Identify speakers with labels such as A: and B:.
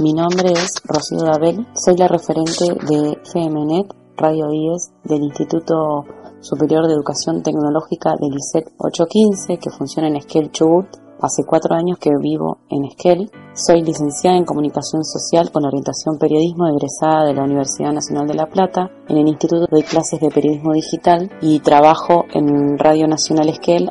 A: Mi nombre es Rocío Dabel, soy la referente de FMNet Radio 10 del Instituto Superior de Educación Tecnológica del ISEC 815 que funciona en Esquel Chubut. Hace cuatro años que vivo en Esquel. Soy licenciada en Comunicación Social con orientación periodismo egresada de la Universidad Nacional de La Plata. En el instituto doy clases de periodismo digital y trabajo en Radio Nacional Esquel